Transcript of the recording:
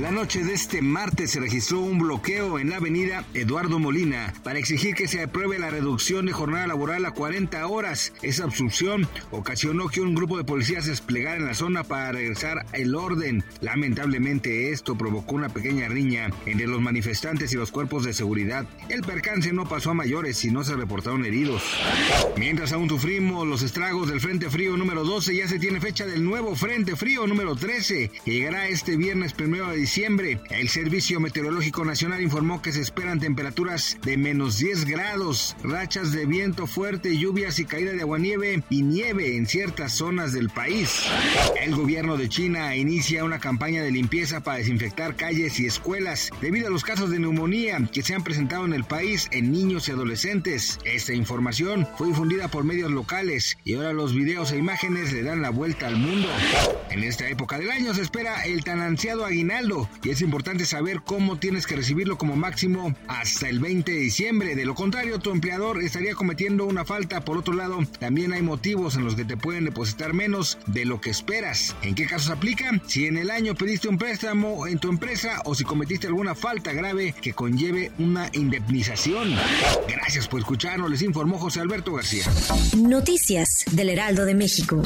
La noche de este martes se registró un bloqueo en la avenida Eduardo Molina para exigir que se apruebe la reducción de jornada laboral a 40 horas. Esa obstrucción ocasionó que un grupo de policías se desplegara en la zona para regresar el orden. Lamentablemente esto provocó una pequeña riña entre los manifestantes y los cuerpos de seguridad. El percance no pasó a mayores y no se reportaron heridos. Mientras aún sufrimos los estragos del Frente Frío número 12, ya se tiene fecha del nuevo Frente Frío número 13, que llegará este viernes primero de diciembre. El Servicio Meteorológico Nacional informó que se esperan temperaturas de menos 10 grados, rachas de viento fuerte, lluvias y caída de aguanieve y nieve en ciertas zonas del país. El gobierno de China inicia una campaña de limpieza para desinfectar calles y escuelas debido a los casos de neumonía que se han presentado en el país en niños y adolescentes. Esta información fue difundida por medios locales y ahora los videos e imágenes le dan la vuelta al mundo. En esta época del año se espera el tan ansiado aguinaldo y es importante saber cómo tienes que recibirlo como máximo hasta el 20 de diciembre. De lo contrario, tu empleador estaría cometiendo una falta. Por otro lado, también hay motivos en los que te pueden depositar menos de lo que esperas. ¿En qué casos aplica? Si en el año pediste un préstamo en tu empresa o si cometiste alguna falta grave que conlleve una indemnización. Gracias por escucharnos, les informó José Alberto García. Noticias del Heraldo de México.